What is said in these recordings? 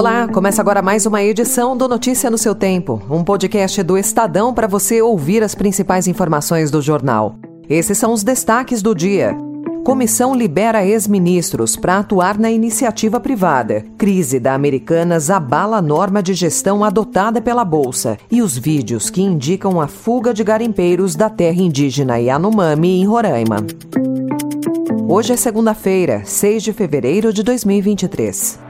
Olá, começa agora mais uma edição do Notícia no seu Tempo, um podcast do Estadão para você ouvir as principais informações do jornal. Esses são os destaques do dia. Comissão libera ex-ministros para atuar na iniciativa privada. Crise da Americanas abala a norma de gestão adotada pela Bolsa. E os vídeos que indicam a fuga de garimpeiros da terra indígena Yanomami em Roraima. Hoje é segunda-feira, 6 de fevereiro de 2023.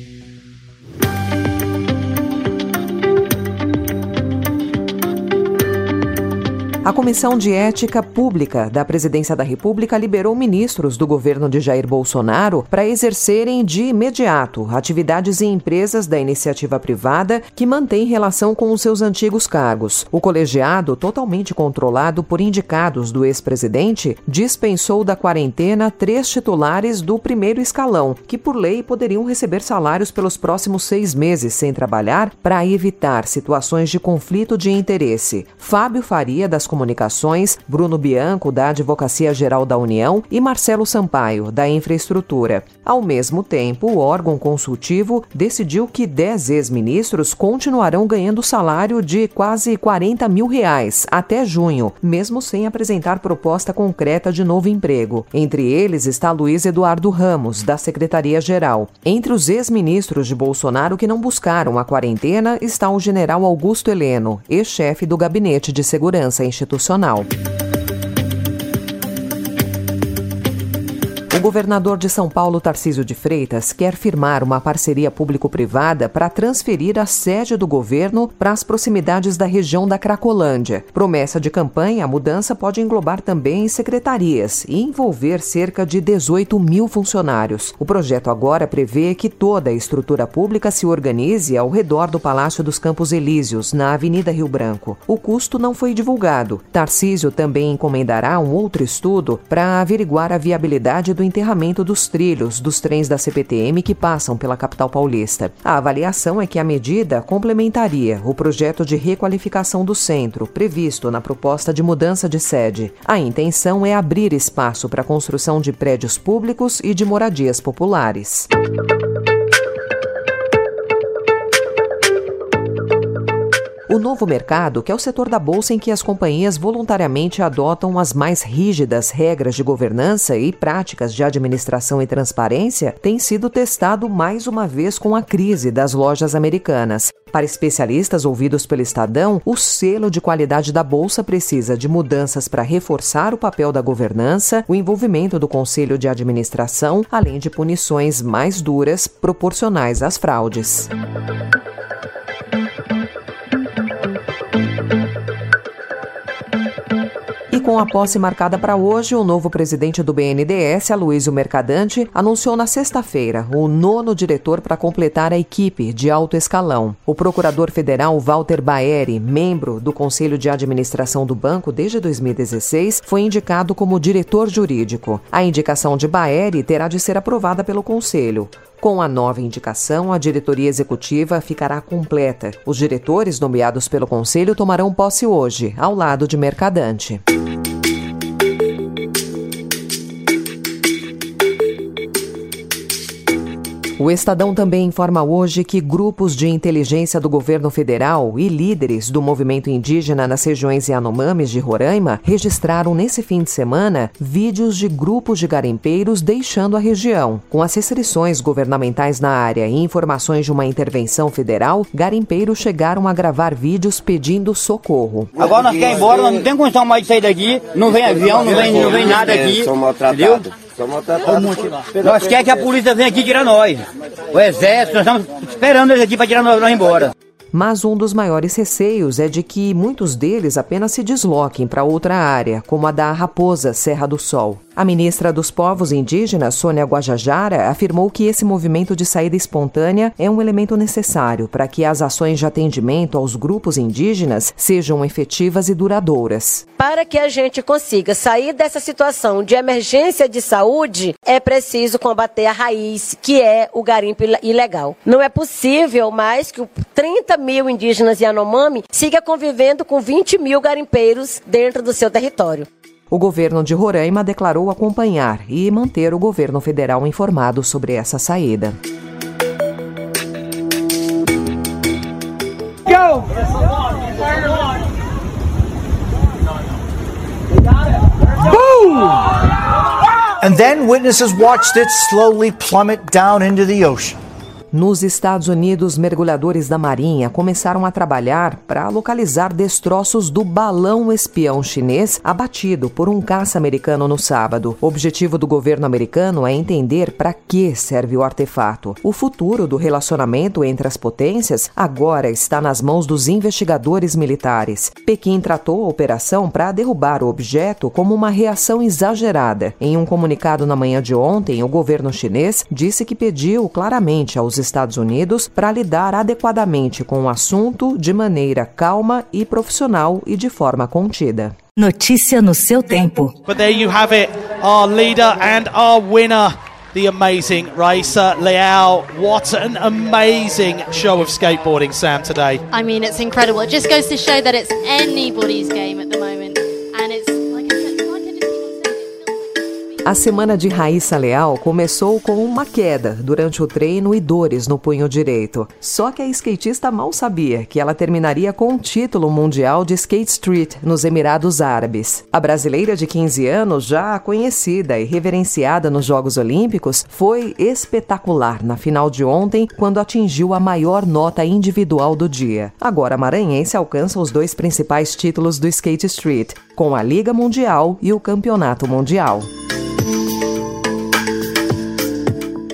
A Comissão de Ética Pública da Presidência da República liberou ministros do governo de Jair Bolsonaro para exercerem de imediato atividades em empresas da iniciativa privada que mantêm relação com os seus antigos cargos. O colegiado, totalmente controlado por indicados do ex-presidente, dispensou da quarentena três titulares do primeiro escalão, que por lei poderiam receber salários pelos próximos seis meses sem trabalhar para evitar situações de conflito de interesse. Fábio Faria, das Comunicações, Bruno Bianco, da Advocacia Geral da União, e Marcelo Sampaio, da Infraestrutura. Ao mesmo tempo, o órgão consultivo decidiu que 10 ex-ministros continuarão ganhando salário de quase 40 mil reais até junho, mesmo sem apresentar proposta concreta de novo emprego. Entre eles está Luiz Eduardo Ramos, da Secretaria-Geral. Entre os ex-ministros de Bolsonaro que não buscaram a quarentena está o general Augusto Heleno, ex-chefe do Gabinete de Segurança institucional. Governador de São Paulo, Tarcísio de Freitas, quer firmar uma parceria público-privada para transferir a sede do governo para as proximidades da região da Cracolândia. Promessa de campanha, a mudança pode englobar também secretarias e envolver cerca de 18 mil funcionários. O projeto agora prevê que toda a estrutura pública se organize ao redor do Palácio dos Campos Elíseos, na Avenida Rio Branco. O custo não foi divulgado. Tarcísio também encomendará um outro estudo para averiguar a viabilidade do enterramento dos trilhos dos trens da CPTM que passam pela capital paulista. A avaliação é que a medida complementaria o projeto de requalificação do centro, previsto na proposta de mudança de sede. A intenção é abrir espaço para a construção de prédios públicos e de moradias populares. O novo mercado, que é o setor da bolsa em que as companhias voluntariamente adotam as mais rígidas regras de governança e práticas de administração e transparência, tem sido testado mais uma vez com a crise das lojas americanas. Para especialistas ouvidos pelo Estadão, o selo de qualidade da bolsa precisa de mudanças para reforçar o papel da governança, o envolvimento do conselho de administração, além de punições mais duras proporcionais às fraudes. Com a posse marcada para hoje, o novo presidente do BNDES, Aloysio Mercadante, anunciou na sexta-feira o nono diretor para completar a equipe de alto escalão. O procurador federal Walter Baeri, membro do Conselho de Administração do banco desde 2016, foi indicado como diretor jurídico. A indicação de Baeri terá de ser aprovada pelo Conselho. Com a nova indicação, a diretoria executiva ficará completa. Os diretores nomeados pelo Conselho tomarão posse hoje, ao lado de Mercadante. O Estadão também informa hoje que grupos de inteligência do governo federal e líderes do movimento indígena nas regiões Yanomamis de Roraima registraram nesse fim de semana vídeos de grupos de garimpeiros deixando a região. Com as restrições governamentais na área e informações de uma intervenção federal, garimpeiros chegaram a gravar vídeos pedindo socorro. Agora nós queremos ir embora, nós não temos condição mais de sair daqui, não vem avião, não vem, não vem nada aqui. Entendeu? Nós queremos que a polícia venha aqui tirar nós. O exército, nós estamos esperando eles aqui para tirar nós, embora. Mas um dos maiores receios é de que muitos deles apenas se desloquem para outra área, como a da Raposa, Serra do Sol. A ministra dos Povos Indígenas, Sônia Guajajara, afirmou que esse movimento de saída espontânea é um elemento necessário para que as ações de atendimento aos grupos indígenas sejam efetivas e duradouras. Para que a gente consiga sair dessa situação de emergência de saúde, é preciso combater a raiz, que é o garimpo ilegal. Não é possível mais que 30 mil indígenas Yanomami siga convivendo com 20 mil garimpeiros dentro do seu território. O governo de Roraima declarou acompanhar e manter o governo federal informado sobre essa saída. Go! Boom! And then witnesses watched it slowly plummet down into the ocean. Nos Estados Unidos, mergulhadores da Marinha começaram a trabalhar para localizar destroços do balão espião chinês abatido por um caça americano no sábado. O objetivo do governo americano é entender para que serve o artefato. O futuro do relacionamento entre as potências agora está nas mãos dos investigadores militares. Pequim tratou a operação para derrubar o objeto como uma reação exagerada. Em um comunicado na manhã de ontem, o governo chinês disse que pediu claramente aos Estados Unidos para lidar adequadamente com o assunto de maneira calma e profissional e de forma contida. Notícia no seu tempo. But there you have it, our leader and our winner. The amazing racer Liao. What an amazing show of skateboarding, Sam, today. I mean, it's incredible. It just goes to show that it's anybody's game at the moment. A semana de Raíssa Leal começou com uma queda durante o treino e dores no punho direito. Só que a skatista mal sabia que ela terminaria com o título mundial de Skate Street nos Emirados Árabes. A brasileira de 15 anos, já conhecida e reverenciada nos Jogos Olímpicos, foi espetacular na final de ontem quando atingiu a maior nota individual do dia. Agora a maranhense alcança os dois principais títulos do Skate Street, com a Liga Mundial e o Campeonato Mundial.